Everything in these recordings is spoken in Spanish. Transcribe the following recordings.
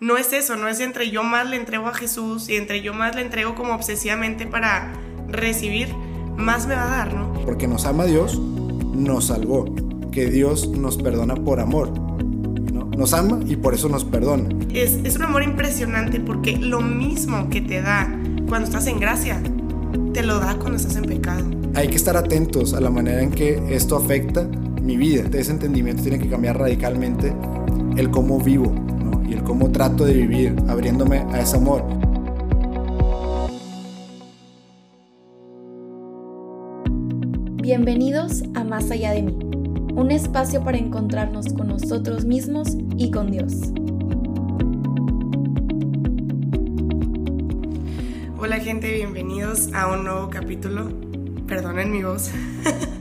no es eso, no es entre yo más le entrego a Jesús y entre yo más le entrego como obsesivamente para recibir, más me va a dar, ¿no? Porque nos ama Dios, nos salvó, que Dios nos perdona por amor. ¿no? Nos ama y por eso nos perdona. Es, es un amor impresionante porque lo mismo que te da cuando estás en gracia, te lo da cuando estás en pecado. Hay que estar atentos a la manera en que esto afecta mi vida. Ese entendimiento tiene que cambiar radicalmente el cómo vivo y el cómo trato de vivir, abriéndome a ese amor. Bienvenidos a Más allá de mí, un espacio para encontrarnos con nosotros mismos y con Dios. Hola gente, bienvenidos a un nuevo capítulo. Perdonen mi voz.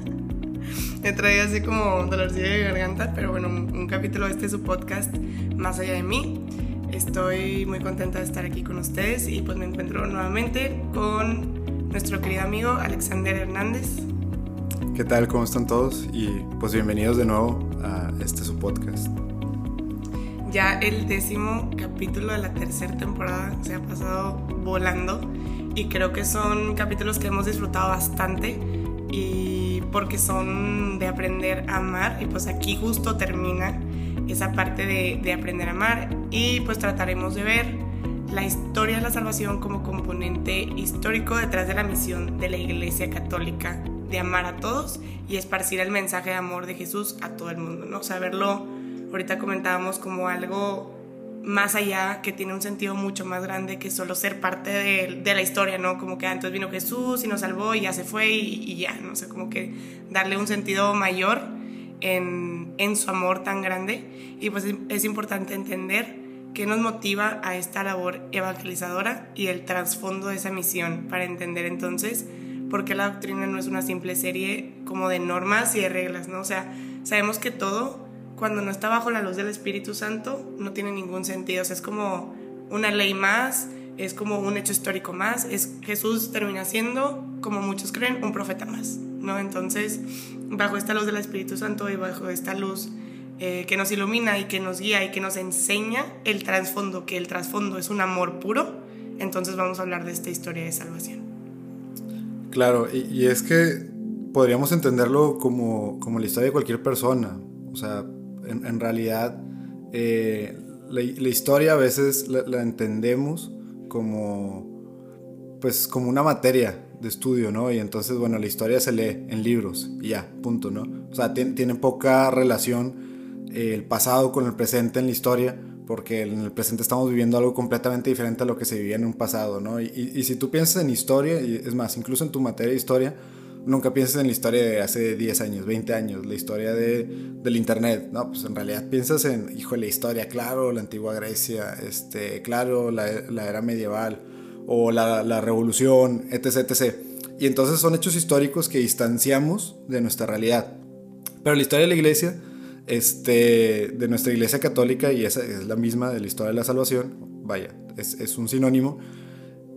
Me traía así como dolorcillo de garganta, pero bueno, un, capítulo de este su podcast, Más allá de mí. Estoy muy contenta de estar aquí con ustedes y pues me encuentro nuevamente con nuestro querido amigo Alexander Hernández. ¿Qué tal? ¿Cómo están todos? Y pues bienvenidos de nuevo a este su podcast. Ya el décimo capítulo de la tercera temporada se ha pasado volando y creo que son capítulos que hemos disfrutado bastante y porque son de aprender a amar y pues aquí justo termina esa parte de, de aprender a amar y pues trataremos de ver la historia de la salvación como componente histórico detrás de la misión de la Iglesia Católica de amar a todos y esparcir el mensaje de amor de Jesús a todo el mundo, ¿no? Saberlo, ahorita comentábamos como algo más allá, que tiene un sentido mucho más grande que solo ser parte de, la historia, ¿no? Como que antes ah, vino Jesús y nos salvó y ya se fue y, ya, no sé, como que darle un sentido mayor en, en su amor tan grande. Y pues es importante entender qué nos motiva a esta labor evangelizadora y el trasfondo de esa misión para entender entonces por qué la doctrina no es una simple serie como de normas y de reglas, ¿no? O sea, sabemos que todo cuando no está bajo la luz del Espíritu Santo, no tiene ningún sentido. O sea, es como una ley más, es como un hecho histórico más. Es, Jesús termina siendo, como muchos creen, un profeta más. ¿no? Entonces, bajo esta luz del Espíritu Santo y bajo esta luz eh, que nos ilumina y que nos guía y que nos enseña el trasfondo, que el trasfondo es un amor puro, entonces vamos a hablar de esta historia de salvación. Claro, y, y es que podríamos entenderlo como, como la historia de cualquier persona. O sea, en, realidad eh, la, historia a veces la, entendemos como, pues, como una materia de estudio, ¿no? Y entonces, bueno, la historia se lee en libros y ya, punto, ¿no? O sea, tiene, poca relación eh, el pasado con el presente en la historia, porque en el presente estamos viviendo algo completamente diferente a lo que se vivía en un pasado, ¿no? Y, y si tú piensas en historia, y es más, incluso en tu materia de historia, nunca piensas en la historia de hace 10 años, 20 años, la historia de, del Internet, ¿no? Pues en realidad piensas en, hijo, la historia, claro, la antigua Grecia, este, claro, la, la era medieval, o la, la, revolución, etc, etc. Y entonces son hechos históricos que distanciamos de nuestra realidad. Pero la historia de la iglesia, este, de nuestra iglesia católica, y esa es la misma de la historia de la salvación, vaya, es, es un sinónimo,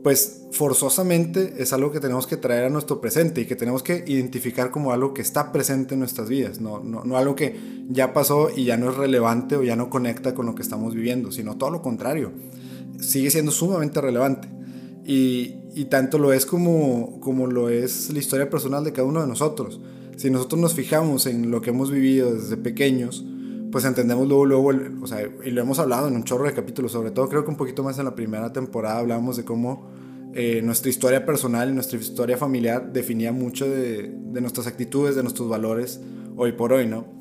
pues forzosamente es algo que tenemos que traer a nuestro presente y que tenemos que identificar como algo que está presente en nuestras vidas, no, no, algo que ya pasó y ya no es relevante o ya no conecta con lo que estamos viviendo, sino todo lo contrario, sigue siendo sumamente relevante. Y, y tanto lo es como, como lo es la historia personal de cada uno de nosotros. Si nosotros nos fijamos en lo que hemos vivido desde pequeños, pues entendemos luego, o sea, y lo hemos hablado en un chorro de capítulos, sobre todo creo que un poquito más en la primera temporada hablábamos de cómo eh, nuestra historia personal y nuestra historia familiar definía mucho de, de, nuestras actitudes, de nuestros valores hoy por hoy, ¿no?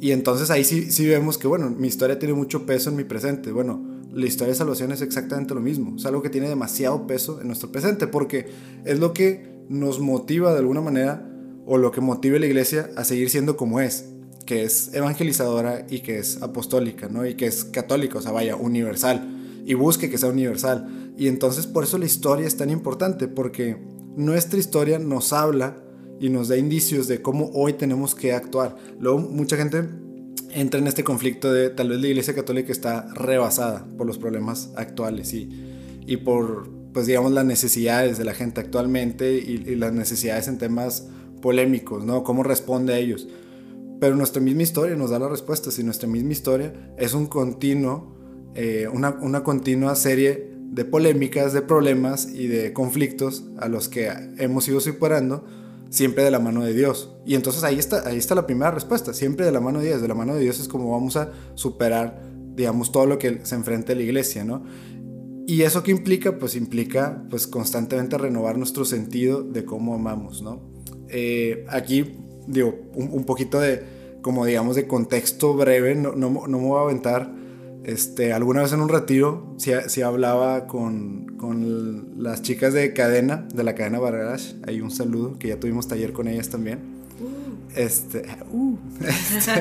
Y entonces ahí sí, sí vemos que, bueno, mi historia tiene mucho peso en mi presente. Bueno, la historia de salvación es exactamente lo mismo. Es algo que tiene demasiado peso en nuestro presente porque es lo que nos motiva de alguna manera o lo que motiva a la iglesia a seguir siendo como es que es evangelizadora y que es apostólica, ¿no? Y que es católica, o sea, vaya, universal. Y busque que sea universal. Y entonces por eso la historia es tan importante, porque nuestra historia nos habla y nos da indicios de cómo hoy tenemos que actuar. Luego mucha gente entra en este conflicto de tal vez la Iglesia Católica está rebasada por los problemas actuales y, y por, pues digamos, las necesidades de la gente actualmente y, y las necesidades en temas polémicos, ¿no? ¿Cómo responde a ellos? Pero nuestra misma historia nos da la respuesta. Si nuestra misma historia es un continuo eh, una, una continua serie de polémicas, de problemas y de conflictos a los que hemos ido superando siempre de la mano de Dios. Y entonces ahí está, ahí está la primera respuesta, siempre de la mano de Dios. De la mano de Dios es como vamos a superar, digamos, todo lo que se enfrenta a la iglesia, ¿no? Y eso que implica, pues implica pues constantemente renovar nuestro sentido de cómo amamos, ¿no? Eh, aquí, digo, un, poquito de, como digamos, de contexto breve, no, no, no me voy a aventar este, alguna vez en un retiro, si, hablaba con, con, las chicas de cadena, de la cadena Bargarage. Hay un saludo, que ya tuvimos taller con ellas también. Uh. Este, uh, este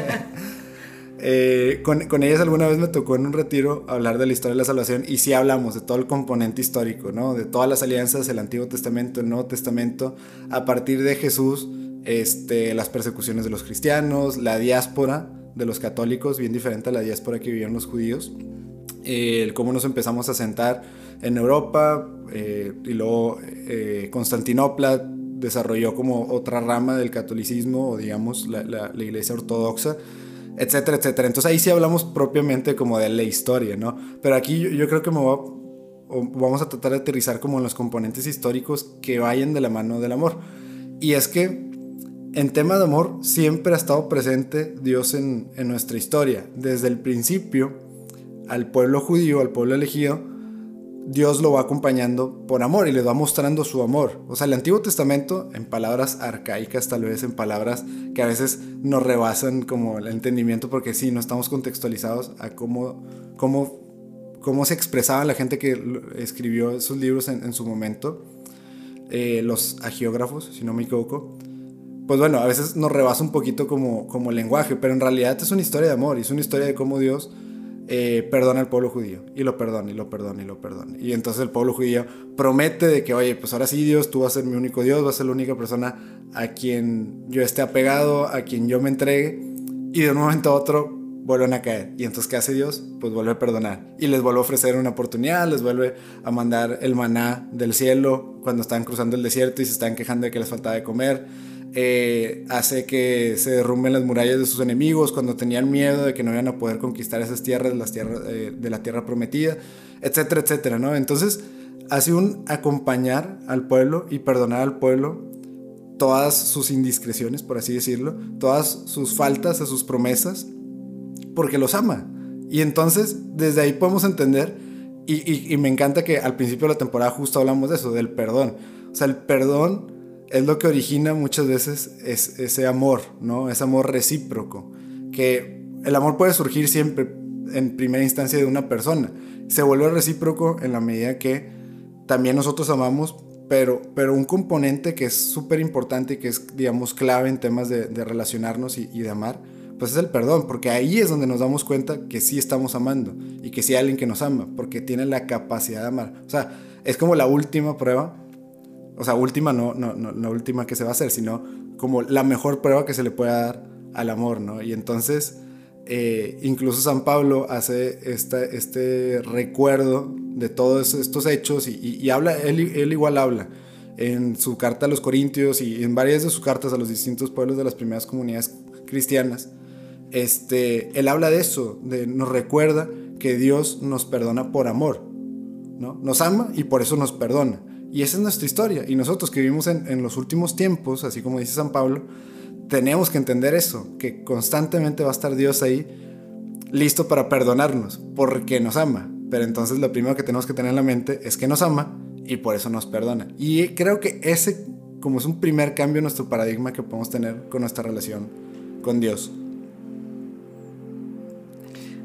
eh, con, con, ellas alguna vez me tocó en un retiro hablar de la historia de la salvación y sí hablamos de todo el componente histórico, ¿no? De todas las alianzas del Antiguo Testamento, el Nuevo Testamento, a partir de Jesús, este, las persecuciones de los cristianos, la diáspora, de los católicos, bien diferente a la diáspora que vivían los judíos. Eh, cómo nos empezamos a sentar en Europa eh, y luego eh, Constantinopla desarrolló como otra rama del catolicismo o digamos la, la, iglesia ortodoxa, etcétera, etcétera. Entonces ahí sí hablamos propiamente como de la historia, ¿no? Pero aquí yo, yo creo que me a, vamos a tratar de aterrizar como en los componentes históricos que vayan de la mano del amor. Y es que en tema de amor siempre ha estado presente Dios en, nuestra historia. Desde el principio, al pueblo judío, al pueblo elegido, Dios lo va acompañando por amor y le va mostrando su amor. O sea, el Antiguo Testamento, en palabras arcaicas, tal vez en palabras que a veces nos rebasan como el entendimiento, porque sí, no estamos contextualizados a cómo, cómo, cómo se expresaba la gente que escribió esos libros en, su momento, eh, los agiógrafos, si no me equivoco pues bueno, a veces nos rebasa un poquito como, como lenguaje, pero en realidad es una historia de amor y es una historia de cómo Dios eh, perdona al pueblo judío y lo perdona y lo perdona y lo perdona. Y entonces el pueblo judío promete de que, oye, pues ahora sí Dios, tú vas a ser mi único Dios, vas a ser la única persona a quien yo esté apegado, a quien yo me entregue. Y de un momento a otro vuelven a caer. Y entonces, ¿qué hace Dios? Pues vuelve a perdonar. Y les vuelve a ofrecer una oportunidad, les vuelve a mandar el maná del cielo cuando están cruzando el desierto y se están quejando de que les faltaba de comer eh, hace que se derrumben las murallas de sus enemigos cuando tenían miedo de que no iban a poder conquistar esas tierras, las tierras eh, de la tierra prometida, etcétera, etcétera, ¿no? Entonces, hace un acompañar al pueblo y perdonar al pueblo todas sus indiscreciones, por así decirlo, todas sus faltas a sus promesas, porque los ama. Y entonces, desde ahí podemos entender, y, y me encanta que al principio de la temporada justo hablamos de eso, del perdón. O sea, el perdón es lo que origina muchas veces ese amor, ¿no? Ese amor recíproco. Que el amor puede surgir siempre en primera instancia de una persona. Se vuelve recíproco en la medida que también nosotros amamos, pero, pero un componente que es súper importante y que es, digamos, clave en temas de, relacionarnos y, de amar, pues es el perdón, porque ahí es donde nos damos cuenta que sí estamos amando y que sí hay alguien que nos ama, porque tiene la capacidad de amar. O sea, es como la última prueba o sea, última, no, no, no, la última que se va a hacer, sino como la mejor prueba que se le puede dar al amor, ¿no? Y entonces, eh, incluso San Pablo hace este recuerdo de todos estos hechos y, habla, él, él, igual habla en su carta a los Corintios y en varias de sus cartas a los distintos pueblos de las primeras comunidades cristianas, este, él habla de eso, de, nos recuerda que Dios nos perdona por amor, ¿no? Nos ama y por eso nos perdona. Y esa es nuestra historia. Y nosotros que vivimos en, los últimos tiempos, así como dice San Pablo, tenemos que entender eso, que constantemente va a estar Dios ahí listo para perdonarnos, porque nos ama. Pero entonces lo primero que tenemos que tener en la mente es que nos ama y por eso nos perdona. Y creo que ese como es un primer cambio en nuestro paradigma que podemos tener con nuestra relación con Dios.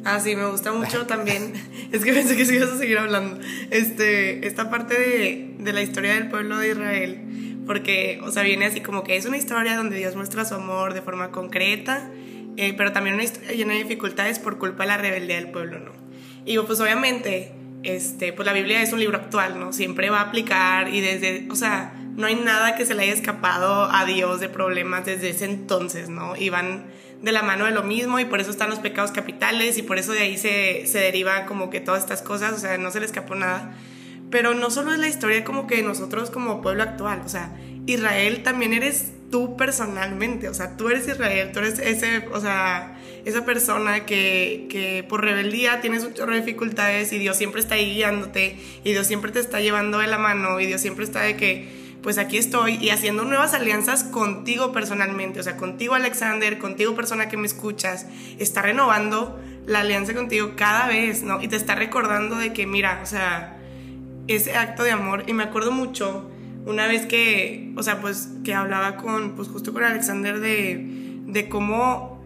Ah, sí, me gusta mucho también. Es que pensé que sí ibas a seguir hablando. Este, esta parte de, de, la historia del pueblo de Israel. Porque, o sea, viene así como que es una historia donde Dios muestra su amor de forma concreta, eh, pero también una historia llena de dificultades por culpa de la rebeldía del pueblo, ¿no? Y pues obviamente, este, pues la Biblia es un libro actual, ¿no? Siempre va a aplicar y desde, o sea, no hay nada que se le haya escapado a Dios de problemas desde ese entonces, ¿no? Y van de la mano de lo mismo y por eso están los pecados capitales y por eso de ahí se, se deriva como que todas estas cosas, o sea, no se le escapó nada. Pero no solo es la historia como que nosotros como pueblo actual, o sea, Israel también eres tú personalmente, o sea, tú eres Israel, tú eres ese, o sea, esa persona que, que por rebeldía tienes un chorro de dificultades y Dios siempre está ahí guiándote y Dios siempre te está llevando de la mano y Dios siempre está de que, pues aquí estoy y haciendo nuevas alianzas contigo personalmente, o sea, contigo Alexander, contigo persona que me escuchas, está renovando la alianza contigo cada vez, ¿no? Y te está recordando de que, mira, o sea, ese acto de amor, y me acuerdo mucho una vez que, o sea, pues que hablaba con, pues justo con Alexander de, de cómo,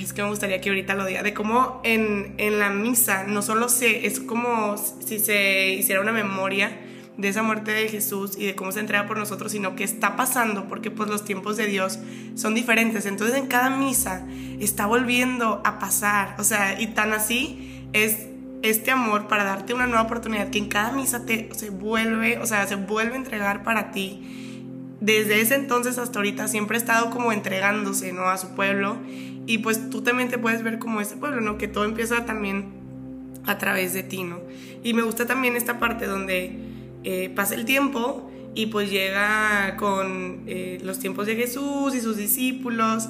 es que me gustaría que ahorita lo diga, de cómo en, en la misa no solo se, es como si se hiciera una memoria de esa muerte de Jesús y de cómo se entrega por nosotros, sino que está pasando porque pues los tiempos de Dios son diferentes. Entonces en cada misa está volviendo a pasar, o sea, y tan así es este amor para darte una nueva oportunidad que en cada misa te se vuelve, o sea, se vuelve a entregar para ti. Desde ese entonces hasta ahorita siempre ha estado como entregándose, ¿no? A su pueblo. Y pues tú también te puedes ver como ese pueblo, ¿no? Que todo empieza también a través de ti, ¿no? Y me gusta también esta parte donde eh, pasa el tiempo y pues llega con eh, los tiempos de Jesús y sus discípulos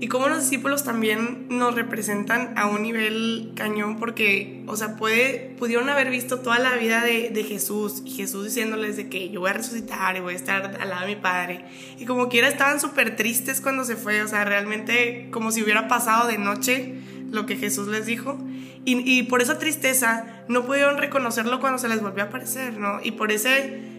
y cómo los discípulos también nos representan a un nivel cañón porque, o sea, puede, pudieron haber visto toda la vida de, de, Jesús y Jesús diciéndoles de que yo voy a resucitar y voy a estar al lado de mi Padre. Y como quiera estaban súper tristes cuando se fue, o sea, realmente como si hubiera pasado de noche lo que Jesús les dijo. Y, y por esa tristeza no pudieron reconocerlo cuando se les volvió a aparecer, ¿no? Y por ese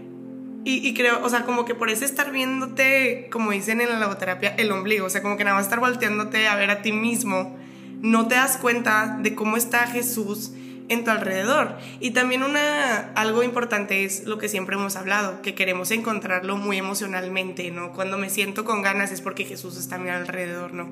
y, creo, o sea, como que por eso estar viéndote, como dicen en la logoterapia, el ombligo, o sea, como que nada más estar volteándote a ver a ti mismo, no te das cuenta de cómo está Jesús en tu alrededor. Y también una, algo importante es lo que siempre hemos hablado, que queremos encontrarlo muy emocionalmente, ¿no? Cuando me siento con ganas es porque Jesús está a mi alrededor, ¿no?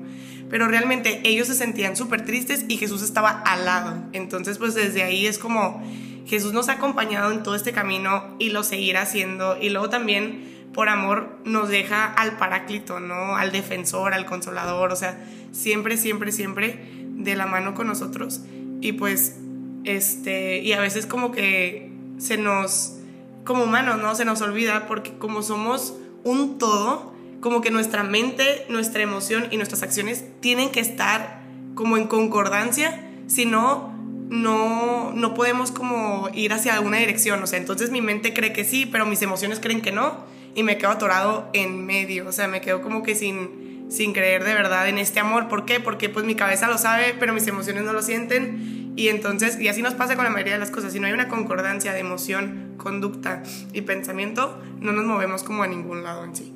Pero realmente ellos se sentían súper tristes y Jesús estaba al lado. Entonces, pues desde ahí es como Jesús nos ha acompañado en todo este camino y lo seguirá haciendo. Y luego también, por amor, nos deja al paráclito, ¿no? Al defensor, al consolador, o sea, siempre, siempre, siempre de la mano con nosotros. Y pues, este, y a veces como que se nos, como humanos, ¿no? Se nos olvida porque como somos un todo, como que nuestra mente, nuestra emoción y nuestras acciones tienen que estar como en concordancia, si no no, no podemos como ir hacia alguna dirección, o sea, entonces mi mente cree que sí, pero mis emociones creen que no, y me quedo atorado en medio, o sea, me quedo como que sin, sin creer de verdad en este amor, ¿por qué? Porque pues mi cabeza lo sabe, pero mis emociones no lo sienten, y entonces, y así nos pasa con la mayoría de las cosas, si no hay una concordancia de emoción, conducta y pensamiento, no nos movemos como a ningún lado en sí.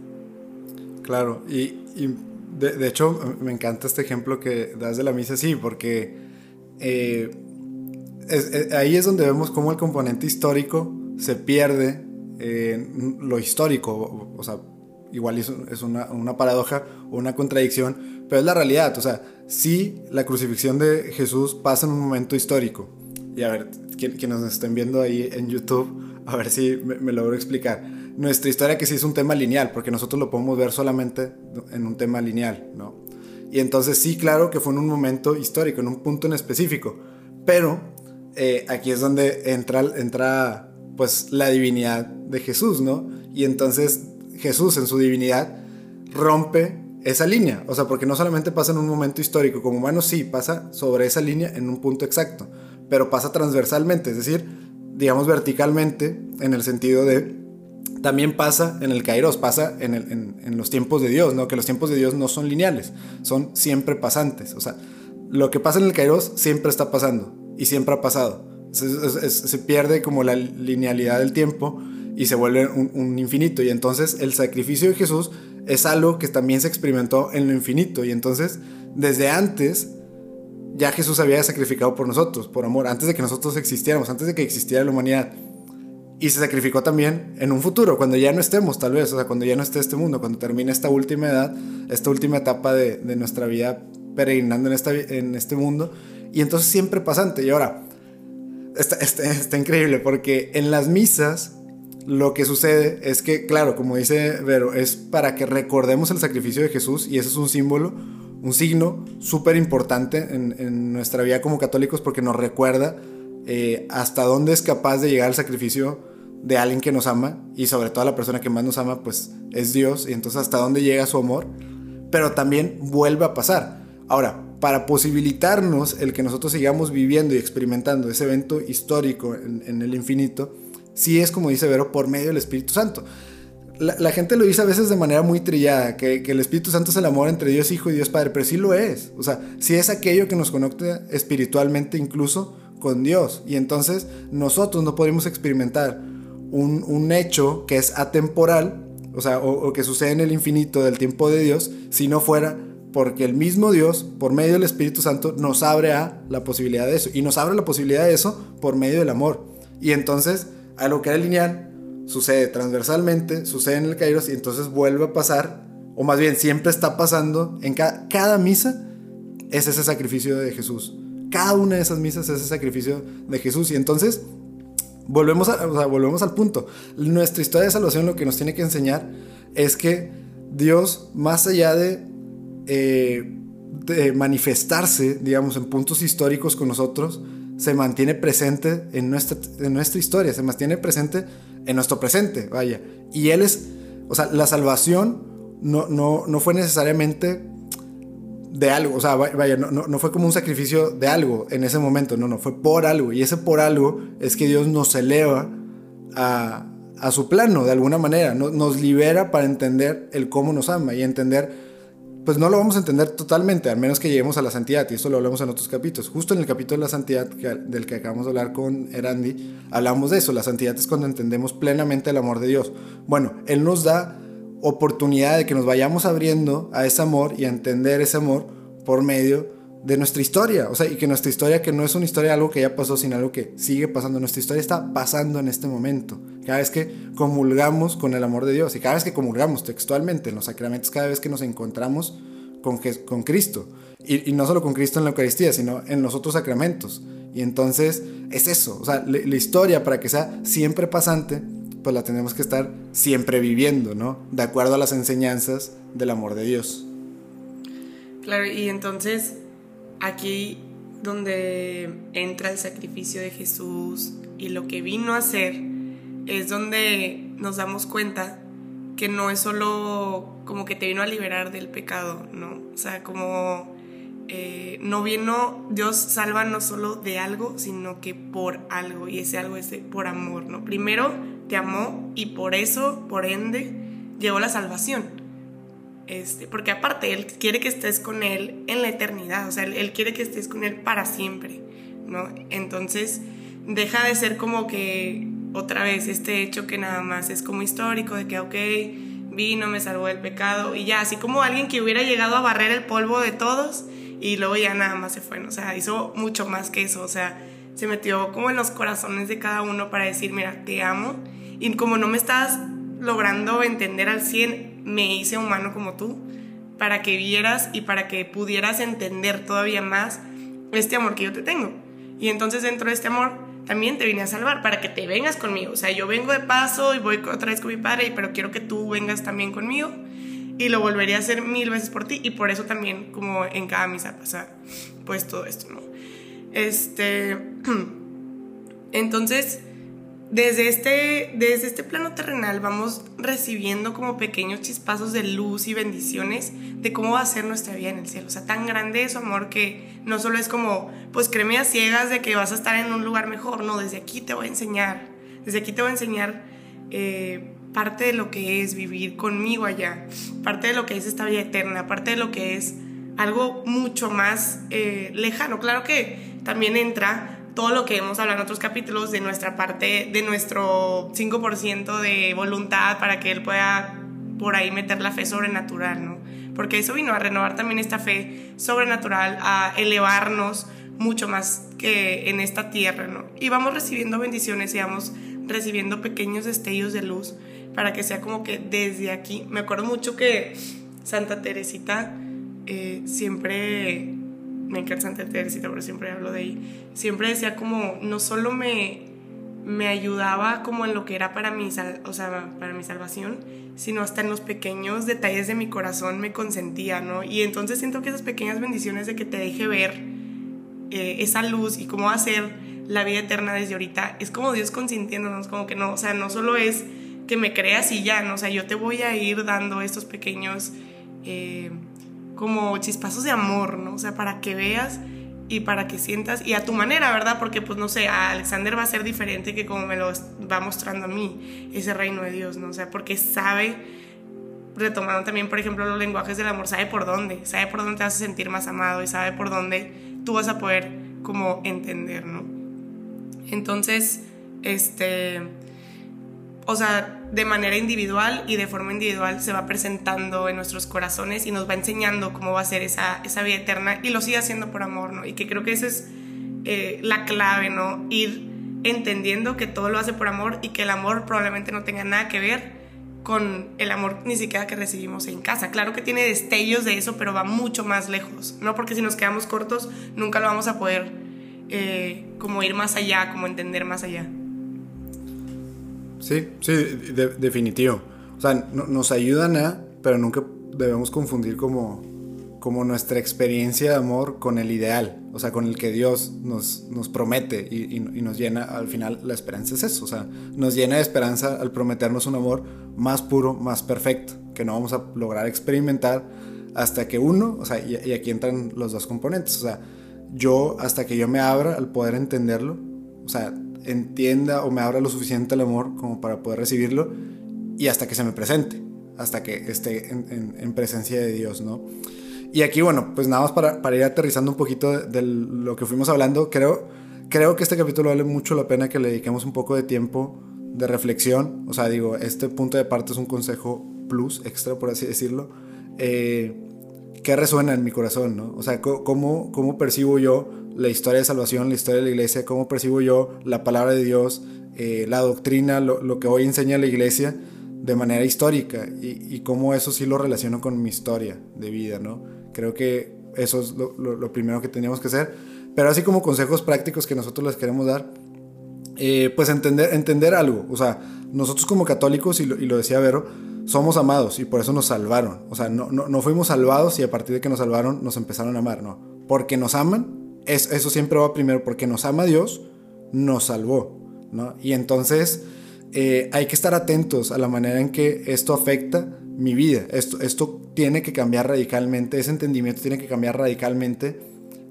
Claro, y, de, hecho me encanta este ejemplo que das de la misa, sí, porque... Eh, ahí es donde vemos cómo el componente histórico se pierde en lo histórico. O, sea, igual es, una, paradoja o una contradicción, pero es la realidad. O sea, sí, la crucifixión de Jesús pasa en un momento histórico. Y a ver, quienes nos estén viendo ahí en YouTube, a ver si me, logro explicar. Nuestra historia que sí es un tema lineal, porque nosotros lo podemos ver solamente en un tema lineal, ¿no? Y entonces sí, claro que fue en un momento histórico, en un punto en específico, pero eh, aquí es donde entra, entra pues la divinidad de Jesús, ¿no? Y entonces Jesús en su divinidad rompe esa línea, o sea, porque no solamente pasa en un momento histórico, como humano sí, pasa sobre esa línea en un punto exacto, pero pasa transversalmente, es decir, digamos verticalmente, en el sentido de, también pasa en el Kairos, pasa en, los tiempos de Dios, ¿no? Que los tiempos de Dios no son lineales, son siempre pasantes, o sea, lo que pasa en el Kairos siempre está pasando, y siempre ha pasado. Se, pierde como la linealidad del tiempo y se vuelve un, infinito. Y entonces el sacrificio de Jesús es algo que también se experimentó en lo infinito. Y entonces, desde antes, ya Jesús había sacrificado por nosotros, por amor, antes de que nosotros existiéramos, antes de que existiera la humanidad. Y se sacrificó también en un futuro, cuando ya no estemos, tal vez, o sea, cuando ya no esté este mundo, cuando termine esta última edad, esta última etapa de, de nuestra vida peregrinando en, esta, en este mundo y entonces siempre pasante. Y ahora, está, está, increíble porque en las misas lo que sucede es que, claro, como dice Vero, es para que recordemos el sacrificio de Jesús y ese es un símbolo, un signo súper importante en, nuestra vida como católicos porque nos recuerda eh, hasta dónde es capaz de llegar el sacrificio de alguien que nos ama y sobre todo la persona que más nos ama pues es Dios y entonces hasta dónde llega su amor, pero también vuelve a pasar. Ahora, para posibilitarnos el que nosotros sigamos viviendo y experimentando ese evento histórico en, el infinito, sí es como dice Vero, por medio del Espíritu Santo. La, gente lo dice a veces de manera muy trillada, que, el Espíritu Santo es el amor entre Dios Hijo y Dios Padre, pero sí lo es. O sea, sí es aquello que nos conecta espiritualmente incluso con Dios. Y entonces nosotros no podemos experimentar un, hecho que es atemporal, o sea, o, que sucede en el infinito del tiempo de Dios, si no fuera porque el mismo Dios, por medio del Espíritu Santo, nos abre a la posibilidad de eso. Y nos abre la posibilidad de eso por medio del amor. Y entonces, a lo que era lineal, sucede transversalmente, sucede en el Kairos y entonces vuelve a pasar, o más bien siempre está pasando, en cada, misa es ese sacrificio de Jesús. Cada una de esas misas es ese sacrificio de Jesús. Y entonces volvemos, a, volvemos al punto. Nuestra historia de salvación lo que nos tiene que enseñar es que Dios, más allá de, eh, de manifestarse, digamos, en puntos históricos con nosotros, se mantiene presente en nuestra, en nuestra historia, se mantiene presente en nuestro presente, vaya. Y Él es, o sea, la salvación no, no, no fue necesariamente de algo, o sea, vaya, no, no, fue como un sacrificio de algo en ese momento, no, no, fue por algo. Y ese por algo es que Dios nos eleva a, a su plano de alguna manera, nos libera para entender el cómo nos ama y entender, pues no lo vamos a entender totalmente, al menos que lleguemos a la santidad, y esto lo hablamos en otros capítulos. Justo en el capítulo de la santidad del que acabamos de hablar con Erandi, hablamos de eso, la santidad es cuando entendemos plenamente el amor de Dios. Bueno, Él nos da oportunidad de que nos vayamos abriendo a ese amor y a entender ese amor por medio de nuestra historia. O sea, y que nuestra historia, que no es una historia de algo que ya pasó, sino algo que sigue pasando. Nuestra historia está pasando en este momento. Cada vez que comulgamos con el amor de Dios y cada vez que comulgamos textualmente en los sacramentos, cada vez que nos encontramos con, con Cristo. Y, no solo con Cristo en la Eucaristía, sino en los otros sacramentos. Y entonces es eso. O sea, la historia para que sea siempre pasante pues la tenemos que estar siempre viviendo, ¿no? De acuerdo a las enseñanzas del amor de Dios. Claro, y entonces aquí donde entra el sacrificio de Jesús y lo que vino a hacer, es donde nos damos cuenta que no es solo como que te vino a liberar del pecado, ¿no? O sea, como eh, no vino, Dios salva no solo de algo, sino que por algo, y ese algo es por amor, ¿no? Primero te amó y por eso, por ende, llegó la salvación. Este, porque aparte, Él quiere que estés con Él en la eternidad, o sea, Él, quiere que estés con Él para siempre, ¿no? Entonces, deja de ser como que otra vez este hecho que nada más es como histórico, de que, ok, vino, me salvó del pecado, y ya, así como alguien que hubiera llegado a barrer el polvo de todos, y luego ya nada más se fue, ¿no? o sea, hizo mucho más que eso, o sea, se metió como en los corazones de cada uno para decir, mira, te amo, y como no me estás logrando entender al 100, me hice humano como tú, para que vieras y para que pudieras entender todavía más este amor que yo te tengo. Y entonces dentro de este amor también te vine a salvar para que te vengas conmigo. O sea, yo vengo de paso y voy otra vez con mi padre, pero quiero que tú vengas también conmigo y lo volvería a hacer mil veces por ti y por eso también como en cada misa pasa pues todo esto, ¿no? Este, entonces, desde este, desde este plano terrenal vamos recibiendo como pequeños chispazos de luz y bendiciones de cómo va a ser nuestra vida en el cielo. O sea, tan grande es su amor que no solo es como, pues créeme a ciegas de que vas a estar en un lugar mejor, no, desde aquí te voy a enseñar, desde aquí te voy a enseñar eh, parte de lo que es vivir conmigo allá, parte de lo que es esta vida eterna, parte de lo que es algo mucho más eh, lejano. Claro que también entra todo lo que hemos hablado en otros capítulos de nuestra parte, de nuestro 5% de voluntad para que Él pueda por ahí meter la fe sobrenatural, ¿no? Porque eso vino a renovar también esta fe sobrenatural, a elevarnos mucho más que en esta tierra, ¿no? Y vamos recibiendo bendiciones y vamos recibiendo pequeños destellos de luz para que sea como que desde aquí. Me acuerdo mucho que Santa Teresita eh, siempre, me encanta Santa Teresita, pero siempre hablo de ahí, siempre decía como, no solo me, me ayudaba como en lo que era para mi, o sea, para mi salvación, sino hasta en los pequeños detalles de mi corazón me consentía, ¿no? Y entonces siento que esas pequeñas bendiciones de que te deje ver eh, esa luz y cómo ser la vida eterna desde ahorita, es como Dios consintiéndonos, como que no, o sea, no solo es que me creas y ya, ¿no? O sea, yo te voy a ir dando estos pequeños eh, como chispazos de amor, ¿no? O sea, para que veas y para que sientas, y a tu manera, ¿verdad? Porque pues no sé, a Alexander va a ser diferente que como me lo va mostrando a mí, ese reino de Dios, ¿no? O sea, porque sabe, retomando también, por ejemplo, los lenguajes del amor, sabe por dónde, sabe por dónde te vas a sentir más amado y sabe por dónde tú vas a poder como entender, ¿no? Entonces, este o sea, de manera individual y de forma individual se va presentando en nuestros corazones y nos va enseñando cómo va a ser esa, esa vida eterna y lo sigue haciendo por amor, ¿no? Y que creo que esa es eh, la clave, ¿no? Ir entendiendo que todo lo hace por amor y que el amor probablemente no tenga nada que ver con el amor ni siquiera que recibimos en casa. Claro que tiene destellos de eso, pero va mucho más lejos, ¿no? Porque si nos quedamos cortos, nunca lo vamos a poder eh, como ir más allá, como entender más allá. Sí, sí, definitivo. O sea, nos ayudan a, pero nunca debemos confundir como, como nuestra experiencia de amor con el ideal, o sea, con el que Dios nos, nos promete y, y, nos llena, al final la esperanza es eso, o sea, nos llena de esperanza al prometernos un amor más puro, más perfecto, que no vamos a lograr experimentar hasta que uno, o sea, y, y aquí entran los dos componentes, o sea, yo hasta que yo me abra al poder entenderlo, o sea, entienda o me abra lo suficiente el amor como para poder recibirlo y hasta que se me presente, hasta que esté en, presencia de Dios, ¿no? Y aquí, bueno, pues nada más para, para ir aterrizando un poquito de, lo que fuimos hablando, creo, creo que este capítulo vale mucho la pena que le dediquemos un poco de tiempo de reflexión, o sea, digo, este punto de parte es un consejo plus, extra, por así decirlo, eh, que resuena en mi corazón, ¿no? O sea, ¿cómo, cómo percibo yo la historia de salvación, la historia de la iglesia, cómo percibo yo la palabra de Dios, eh, la doctrina, lo, que hoy enseña la iglesia de manera histórica y, cómo eso sí lo relaciono con mi historia de vida, ¿no? Creo que eso es lo, primero que teníamos que hacer. Pero así como consejos prácticos que nosotros les queremos dar, eh, pues entender, entender algo. O sea, nosotros como católicos, y lo, y lo, decía Vero, somos amados y por eso nos salvaron. O sea, no, no, no fuimos salvados y a partir de que nos salvaron nos empezaron a amar, no. Porque nos aman eso siempre va primero porque nos ama Dios, nos salvó, ¿no? Y entonces eh, hay que estar atentos a la manera en que esto afecta mi vida. Esto, esto tiene que cambiar radicalmente, ese entendimiento tiene que cambiar radicalmente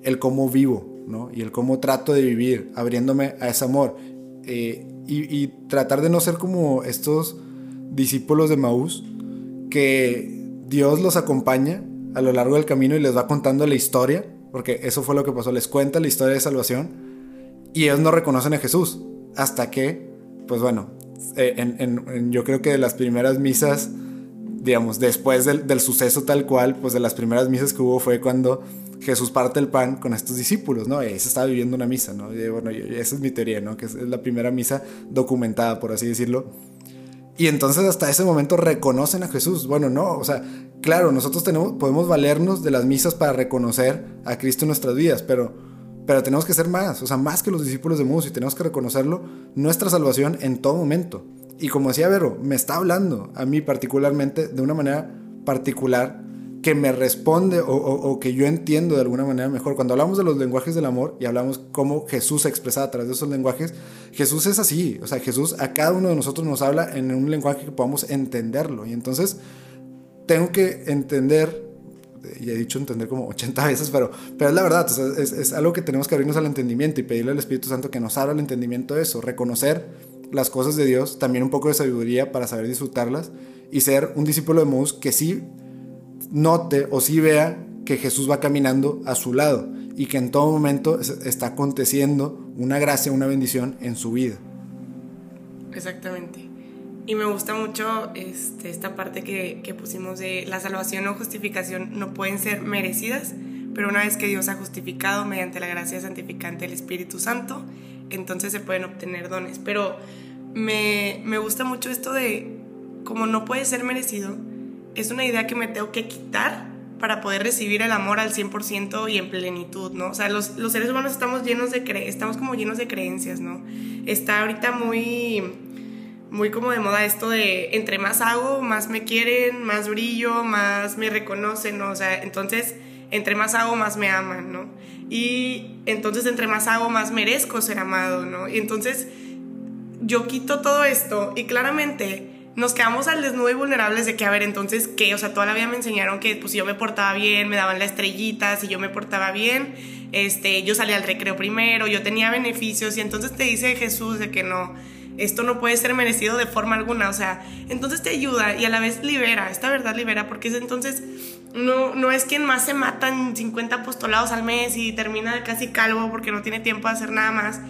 el cómo vivo, ¿no? Y el cómo trato de vivir, abriéndome a ese amor. Eh, y, y, tratar de no ser como estos discípulos de Maús, que Dios los acompaña a lo largo del camino y les va contando la historia porque eso fue lo que pasó. Les cuenta la historia de salvación y ellos no reconocen a Jesús. Hasta que, pues bueno, eh, yo creo que de las primeras misas, digamos, después del, suceso tal cual, pues de las primeras misas que hubo fue cuando Jesús parte el pan con estos discípulos, ¿no? Y ahí se estaba viviendo una misa, ¿no? Y bueno, esa es mi teoría, ¿no? Que es la primera misa documentada, por así decirlo. Y entonces hasta ese momento reconocen a Jesús. Bueno, no, o sea, claro, nosotros tenemos, podemos valernos de las misas para reconocer a Cristo en nuestras vidas, pero, pero tenemos que ser más, o sea, más que los discípulos de Mus y tenemos que reconocerlo, nuestra salvación en todo momento. Y como decía Vero, me está hablando a mí particularmente de una manera particular que me responde o, que yo entiendo de alguna manera mejor. Cuando hablamos de los lenguajes del amor y hablamos cómo Jesús se expresa a través de esos lenguajes, Jesús es así. O sea, Jesús a cada uno de nosotros nos habla en un lenguaje que podamos entenderlo. Y entonces tengo que entender, y he dicho entender como 80 veces, pero, pero es la verdad, es, algo que tenemos que abrirnos al entendimiento y pedirle al Espíritu Santo que nos abra el entendimiento de eso, reconocer las cosas de Dios, también un poco de sabiduría para saber disfrutarlas y ser un discípulo de Mus que sí note o sí vea que Jesús va caminando a su lado y que en todo momento está aconteciendo una gracia, una bendición en su vida. Exactamente. Y me gusta mucho este, esta parte que, pusimos de la salvación o justificación no pueden ser merecidas, pero una vez que Dios ha justificado mediante la gracia santificante del Espíritu Santo, entonces se pueden obtener dones. Pero me, me gusta mucho esto de, como no puede ser merecido, es una idea que me tengo que quitar para poder recibir el amor al 100% y en plenitud, ¿no? O sea, los, los seres humanos estamos llenos de cre estamos como llenos de creencias, ¿no? Está ahorita muy muy como de moda esto de entre más hago, más me quieren, más brillo, más me reconocen, ¿no? O sea, entonces, entre más hago, más me aman, ¿no? Y entonces entre más hago, más merezco ser amado, ¿no? Y entonces yo quito todo esto y claramente nos quedamos al desnudo y vulnerables de que, a ver, entonces, ¿qué? O sea, toda la vida me enseñaron que, pues, si yo me portaba bien, me daban la estrellita, si yo me portaba bien, este, yo salía al recreo primero, yo tenía beneficios, y entonces te dice Jesús de que no, esto no puede ser merecido de forma alguna, o sea, entonces te ayuda y a la vez libera, esta verdad libera, porque es entonces, no, no es quien más se mata en 50 apostolados al mes y termina casi calvo porque no tiene tiempo de hacer nada más,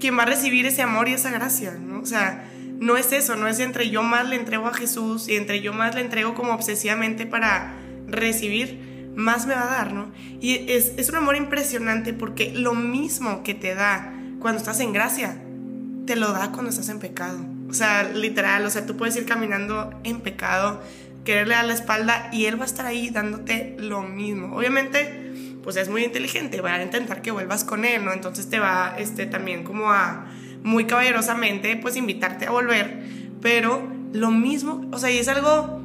quien va a recibir ese amor y esa gracia, ¿no? O sea, no es eso, no es entre yo más le entrego a Jesús y entre yo más le entrego como obsesivamente para recibir, más me va a dar, ¿no? Y es, es un amor impresionante porque lo mismo que te da cuando estás en gracia, te lo da cuando estás en pecado. O sea, literal, o sea, tú puedes ir caminando en pecado, quererle dar la espalda y Él va a estar ahí dándote lo mismo. Obviamente, pues es muy inteligente, va a intentar que vuelvas con Él, ¿no? Entonces te va este, también como a muy caballerosamente, pues invitarte a volver, pero lo mismo, o sea, y es algo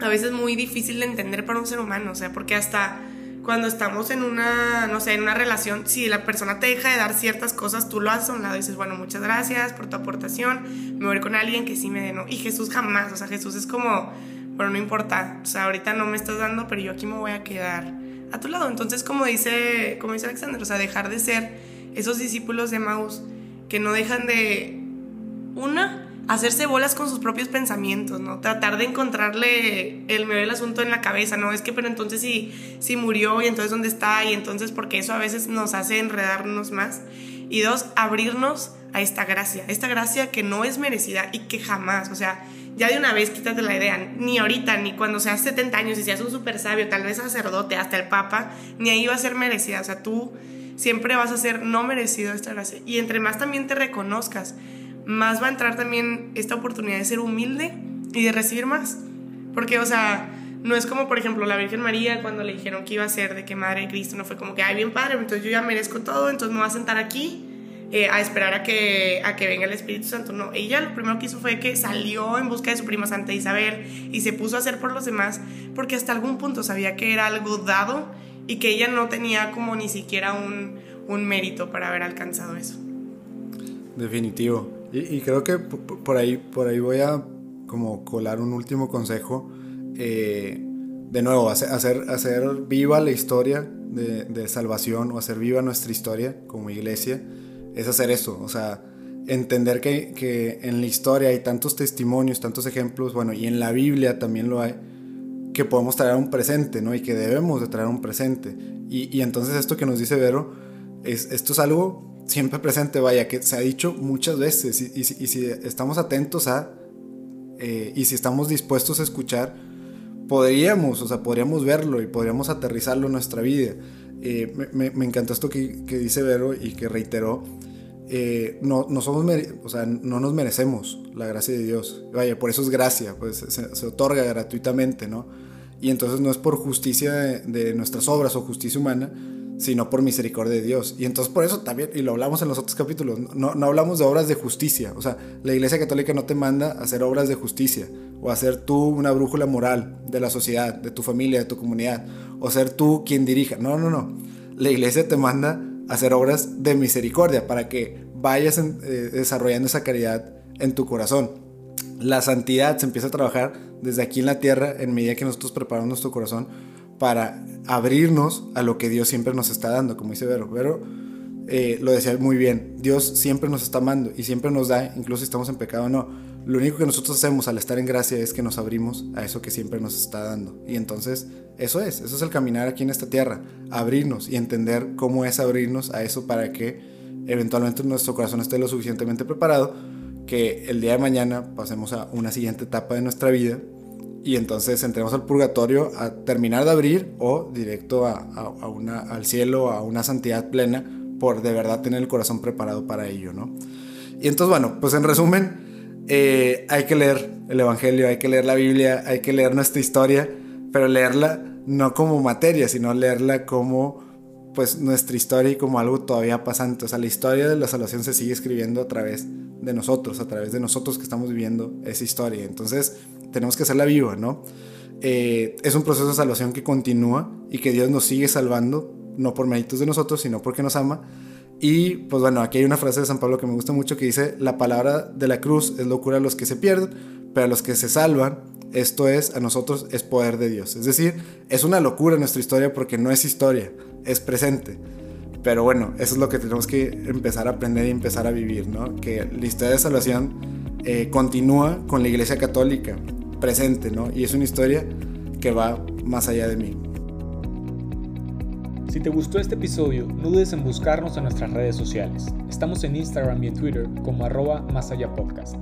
a veces muy difícil de entender para un ser humano, o sea, porque hasta cuando estamos en una, no sé, en una relación, si la persona te deja de dar ciertas cosas, tú lo haces a un lado y dices, bueno, muchas gracias por tu aportación, me voy con alguien que sí me dé, ¿no? Y Jesús jamás, o sea, Jesús es como, bueno, no importa, o sea, ahorita no me estás dando, pero yo aquí me voy a quedar a tu lado. Entonces, como dice, como dice Alexander, o sea, dejar de ser esos discípulos de Maús que no dejan de, una, hacerse bolas con sus propios pensamientos, ¿no? Tratar de encontrarle el medio del asunto en la cabeza, ¿no? Es que, pero entonces si, si murió y entonces dónde está y entonces porque eso a veces nos hace enredarnos más. Y dos, abrirnos a esta gracia, esta gracia que no es merecida y que jamás, o sea, ya de una vez quítate la idea, ni ahorita, ni cuando seas 70 años y seas un súper sabio, tal vez sacerdote, hasta el papa, ni ahí va a ser merecida, o sea, tú siempre vas a ser no merecido esta gracia. Y entre más también te reconozcas, más va a entrar también esta oportunidad de ser humilde y de recibir más. Porque, o sea, no es como, por ejemplo, la Virgen María cuando le dijeron que iba a ser de que Madre de Cristo, no fue como que, ay, bien padre, entonces yo ya merezco todo, entonces me voy a sentar aquí eh, a esperar a que, a que venga el Espíritu Santo. No, ella lo primero que hizo fue que salió en busca de su prima Santa Isabel y se puso a hacer por los demás porque hasta algún punto sabía que era algo dado y que ella no tenía como ni siquiera un, un mérito para haber alcanzado eso. Definitivo. Y, creo que por ahí, por ahí voy a como colar un último consejo. Eh, de nuevo, hacer, hacer, viva la historia de, de, salvación o hacer viva nuestra historia como iglesia, es hacer eso. O sea, entender que, que en la historia hay tantos testimonios, tantos ejemplos, bueno, y en la Biblia también lo hay, que podemos traer un presente, ¿no? Y que debemos de traer un presente. Y, y entonces esto que nos dice Vero, es, esto es algo siempre presente, vaya, que se ha dicho muchas veces. Y, si estamos atentos a, eh, y si estamos dispuestos a escuchar, podríamos, o sea, podríamos verlo y podríamos aterrizarlo en nuestra vida. Eh, me, me, encantó esto que, dice Vero y que reiteró. Eh, no, no, somos o sea, no nos merecemos la gracia de Dios. Vaya, por eso es gracia, pues se, otorga gratuitamente, ¿no? Y entonces no es por justicia de, nuestras obras o justicia humana, sino por misericordia de Dios. Y entonces por eso también, y lo hablamos en los otros capítulos, no, no hablamos de obras de justicia. O sea, la Iglesia Católica no te manda a hacer obras de justicia, o a ser tú una brújula moral de la sociedad, de tu familia, de tu comunidad, o ser tú quien dirija. No, no, no. La Iglesia te manda a hacer obras de misericordia para que vayas eh, desarrollando esa caridad en tu corazón. La santidad se empieza a trabajar desde aquí en la tierra en medida que nosotros preparamos nuestro corazón para abrirnos a lo que Dios siempre nos está dando, como dice Vero. Vero eh, lo decía muy bien, Dios siempre nos está amando y siempre nos da, incluso si estamos en pecado o no. Lo único que nosotros hacemos al estar en gracia es que nos abrimos a eso que siempre nos está dando. Y entonces eso es, eso es el caminar aquí en esta tierra, abrirnos y entender cómo es abrirnos a eso para que eventualmente nuestro corazón esté lo suficientemente preparado que el día de mañana pasemos a una siguiente etapa de nuestra vida y entonces entremos al purgatorio a terminar de abrir o directo a, a, una, al cielo, a una santidad plena, por de verdad tener el corazón preparado para ello, ¿no? Y entonces, bueno, pues en resumen, eh, hay que leer el Evangelio, hay que leer la Biblia, hay que leer nuestra historia, pero leerla no como materia, sino leerla como pues nuestra historia y como algo todavía pasante. O sea, la historia de la salvación se sigue escribiendo a través de nosotros, a través de nosotros que estamos viviendo esa historia. Entonces, tenemos que hacerla viva, ¿no? Eh, es un proceso de salvación que continúa y que Dios nos sigue salvando no por méritos de nosotros, sino porque nos ama. Y pues bueno, aquí hay una frase de San Pablo que me gusta mucho que dice, la palabra de la cruz es locura a los que se pierden, pero a los que se salvan, esto es, a nosotros es poder de Dios. Es decir, es una locura nuestra historia porque no es historia, es presente. Pero bueno, eso es lo que tenemos que empezar a aprender y empezar a vivir, ¿no? Que la historia de salvación eh, continúa con la Iglesia Católica presente, ¿no? Y es una historia que va más allá de mí. Si te gustó este episodio, no dudes en buscarnos en nuestras redes sociales. Estamos en Instagram y en Twitter como arroba más allá podcast.